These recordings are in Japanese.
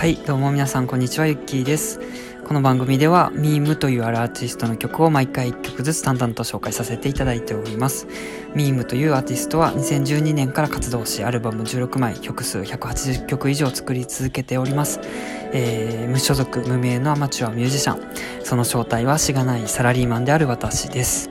はい、どうも皆さんこんにちは、ゆっきーです。この番組では、ミームというあるアーティストの曲を毎回1曲ずつ淡々と紹介させていただいております。ミームというアーティストは2012年から活動し、アルバム16枚、曲数180曲以上作り続けております。えー無所属、無名のアマチュアミュージシャン。その正体はしがないサラリーマンである私です。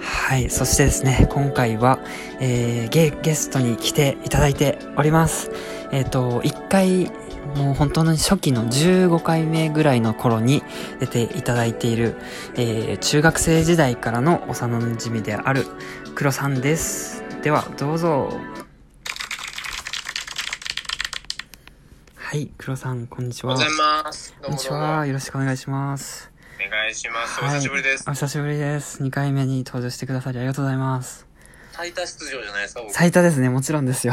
はい。そしてですね、今回は、えーゲ、ゲストに来ていただいております。えっ、と、1回、もう本当に初期の15回目ぐらいの頃に出ていただいている、えー中学生時代からの幼馴染である黒さんです。では、どうぞ。はい、黒さん、こんにちは。おはようございます。どこんにち。は。よろしくお願いします。お願いします。おはい久しぶりです。お久しぶりです。2回目に登場してくださりありがとうございます。最多出場じゃないですか、僕。最多ですね、もちろんですよ。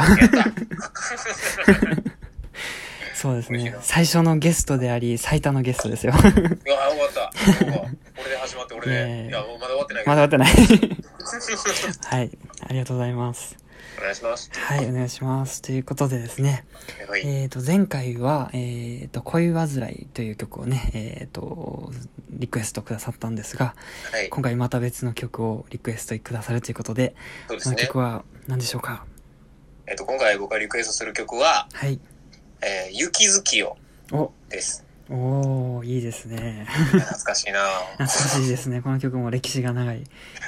そうですね。最初のゲストであり、最多のゲストですよ。うわ、終わった。俺で始まって、俺で。いや、まだ終わってないけまど。だ終わってない。はい。ありがとうございます。お願いします。はい、お願いします。ということでですね。はい。えっ、と、前回は、えっ、と、恋煩いという曲をね、えっ、と、リクエストくださったんですが、はい。今回また別の曲をリクエストくださるということで、そですね。曲は何でしょうか？えっと、今回僕がリクエストする曲は、はい。えー、雪月夜お、です。おー、いいですね。懐かしいな懐かしいですね。この曲も歴史が長い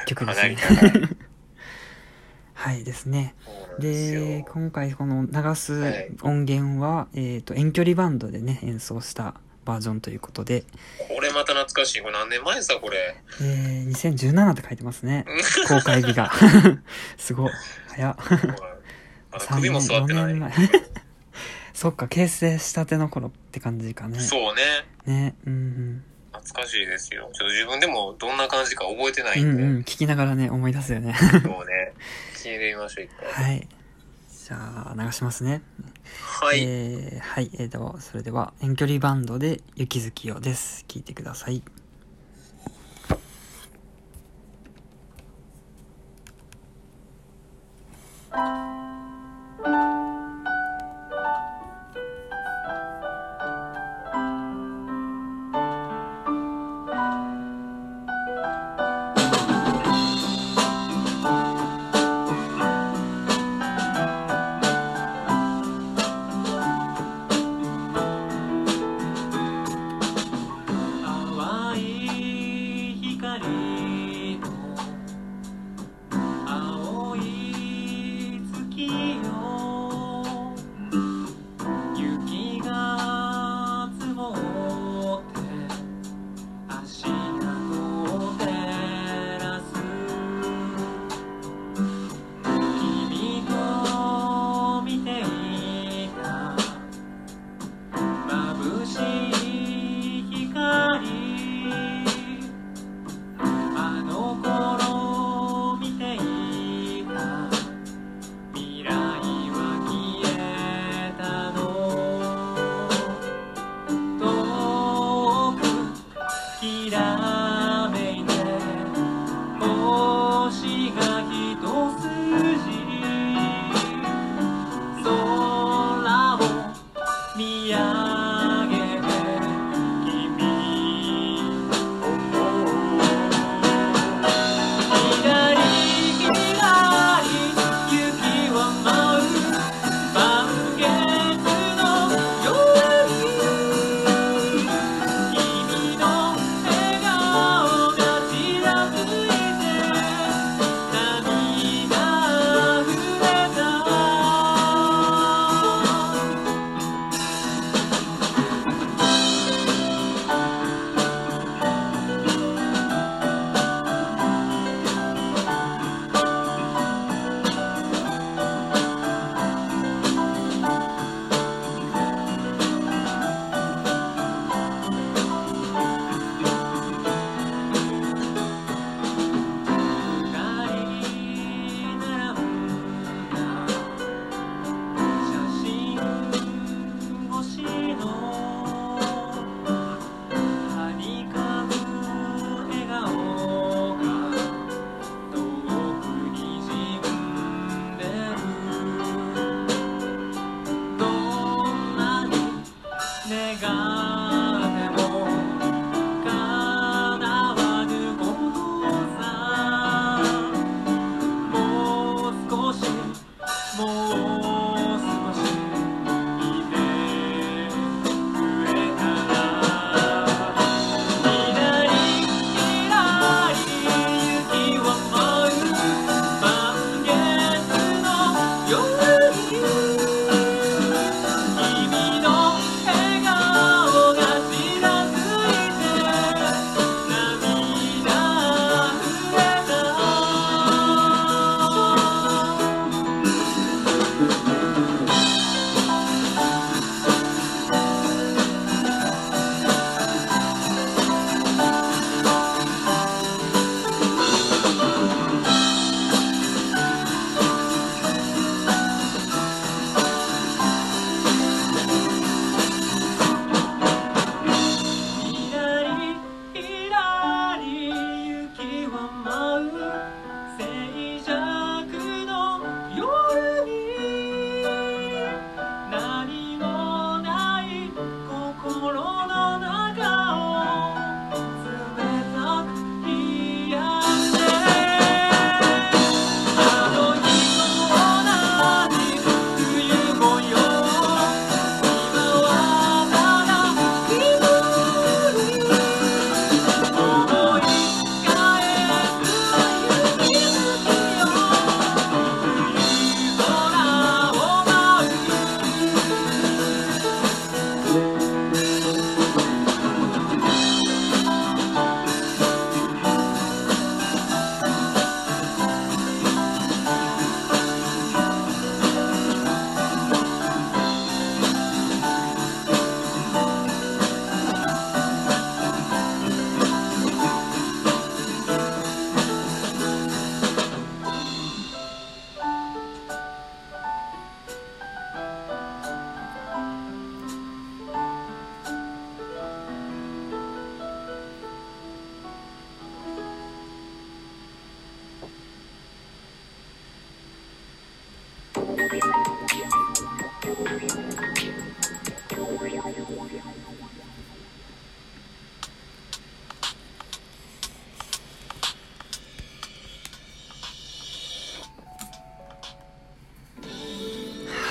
曲ですね。はいですね。で今回この流すはい音源は、えっ、と、遠距離バンドでね、演奏したバージョンということで、これまた懐かしい。これ何年前さ、これ？えー、2017って書いてますね。公開日が。すごい。早っ。首も座ってな3い。そっか、結成したての頃って感じかね。そうね。ね。うん懐かしいですよ。ちょっと自分でもどんな感じか覚えてなうん。うんいんで。うん。聞きながらね、思い出すよね。そうね。聞いてみましょう、一回。はい。じゃあ、流しますね。はい。えー、はい、えーと、それでは、遠距離バンドで、雪月夜です。聞いてください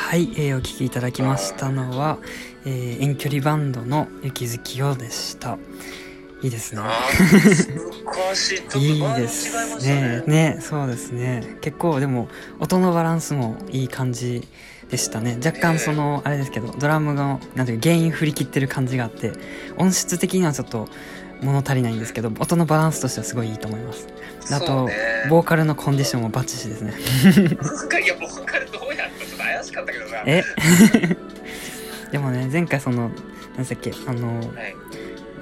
はい、えー、お聴きいただきましたのは、えー、遠距離バンドの雪月夜でした。いいですね。いいですね。ね、そうですね。結構でも音のバランスもいい感じでしたね。若干その、あれですけど、ドラムが、なんていうか原因振り切ってる感じがあって、音質的にはちょっと物足りないんですけど、音のバランスとしてはすごいいいと思います。あと、ねボーカルのコンディションもバッチシですね。いや、ボーカルどうやったちょっと怪しかったけどさ。え？でもね、前回その、何でしたっけ、あの、はい。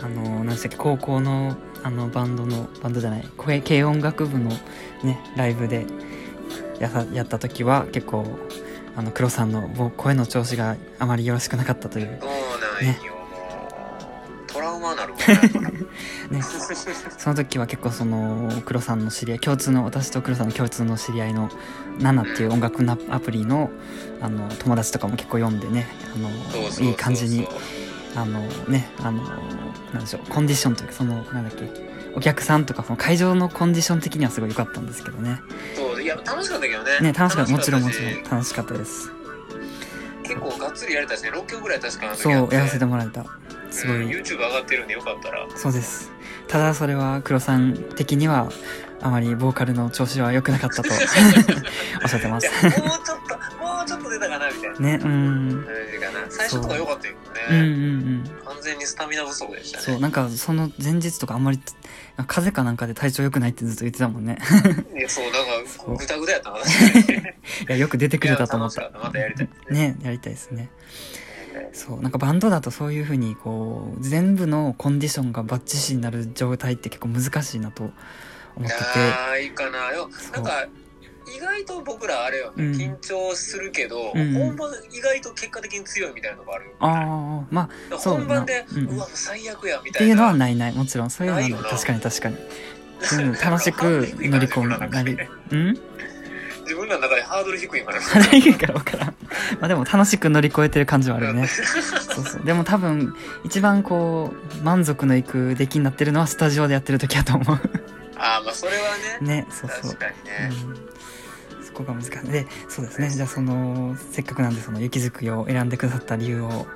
あの何でしたっけ高校のあのバンドのバンドじゃない声軽音楽部のねライブでやさやった時は結構あの黒さんのぼ声の調子があまりよろしくなかったという。そうなんよ、もう。トラウマになるね。ね。その時は結構その黒さんの知り合い共通の私と黒さんの共通の知り合いのナナっていう音楽のアプリのあの友達とかも結構読んでねあのいい感じにあのねあのなんでしょうコンディションというかそのなんだっけお客さんとかその会場のコンディション的にはすごい良かったんですけどねや、楽しかったけどね。ね楽しかったもちろんもし。ちろん楽しかったです。結構がっつりやれたしね、6曲ぐらい確かそうやらせてもらえた。すごい、うん YouTube 上がってるんでよかったら。そうです。ただそれは黒さん的にはあまりボーカルの調子は良くなかったと おっしゃってます。もうちょっと、もうちょっと出たかなみたいな。ねうん。最初とか良かったようんうんね。うん。完全にスタミナ不足でしたね。そうなんかその前日とかあんまり風邪かなんかで体調良くないってずっと言ってたもんね。いや、そう、なんか、ぐたぐたやったな。いやよく出てくれたと思った。またやりたいね。やりたいですね。そうなんかバンドだとそういう風にこう全部のコンディションがバッチシになる状態って結構難しいなと思ってて。ああ、いいかな。よなんか、意外と僕らあれよね、うん。緊張するけど、うん。本番意外と結果的に強いみたいなのがある。ああまあ本番で、なうん。うわ、もう最悪や、みったていうのはいな。ないない。もちろんそういうのはない。よな。確かに確かに。うん楽しく乗り込むなり。うん？自分らの中でハードル低い から。から分からん。まあでも楽しく乗り越えてる感じはあるよね。そうそう。でも多分一番こう満足のいく出来になってるのはスタジオでやってる時やと思う。ああ、まあそれはね。ねそうそう。確かにね。うん、そこが難しい。でそうですね。じゃあそのせっかくなんでその雪づくよを選んでくださった理由を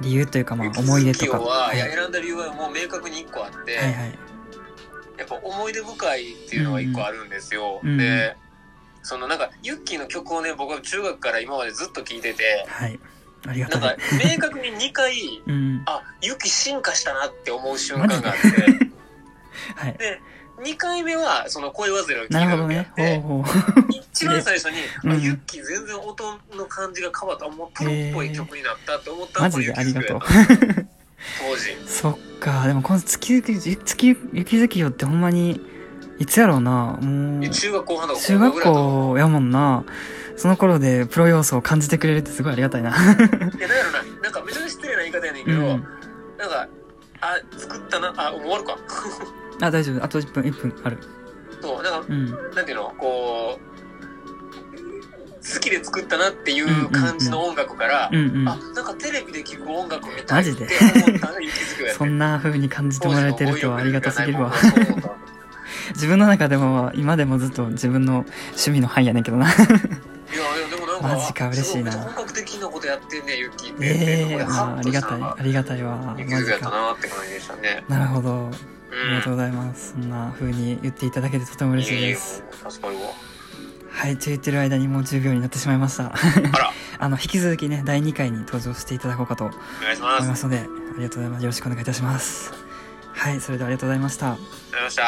理由というかまあ思い出とか。は、はい。選んだ理由はもう明確に1個あって、はいはい。やっぱ思い出深いっていうのが1個あるんですよ。うん。で、そのなんか、ユッキーの曲をね、僕は中学から今までずっと聴いてて、はい。ありがなんか明確に2回、うん。あ、ユキ進化したなって思う瞬間があって、はい。で、2回目は、その恋煩いを聞いなるほどた時やね。って、ほうほう。一番最初に、うん。あユッキー全然音の感じが変わった、もうプロっぽい曲になったって思ったのマジでありがとう。当時。そっか。でもこの月月月雪月夜ってほんまにいつやろうなもう中学後半とか中学高校やもんなその頃でプロ要素を感じてくれるってすごいありがたいなういや、だからな、なんかめちゃめちゃ失礼な言い方やねんけど、うんなんか、あ、作ったな、あ、終わるか。あ大丈夫。あと1分1分ある。そう、なんか、うん。なんていうの、こう、好きで作ったなっていう感じの音楽から、うんうん。あ、なんかテレビで聴く音楽みたいって思ったづくそんな風に感じてもらえてるとはありがたすぎるわ。自分の中でも今でもずっと自分の趣味の範囲やねんけどな。たいや、でもなんか、マジか嬉しいな。本格的なことやってんね、ユッキーって。ええ。であありがたい。ありがたいわ。マジかなって感じでしたね。なるほど。うん。ありがとうございます。そんな風に言っていただけてとても嬉しいです。いえいえ。助かるわ。はいと言ってる間にもう10秒になってしまいました。あら、あの引き続きね第2回に登場していただこうかと思いますのでありがとうございます。よろしくお願いいたします。はいそれではありがとうございました。ございました。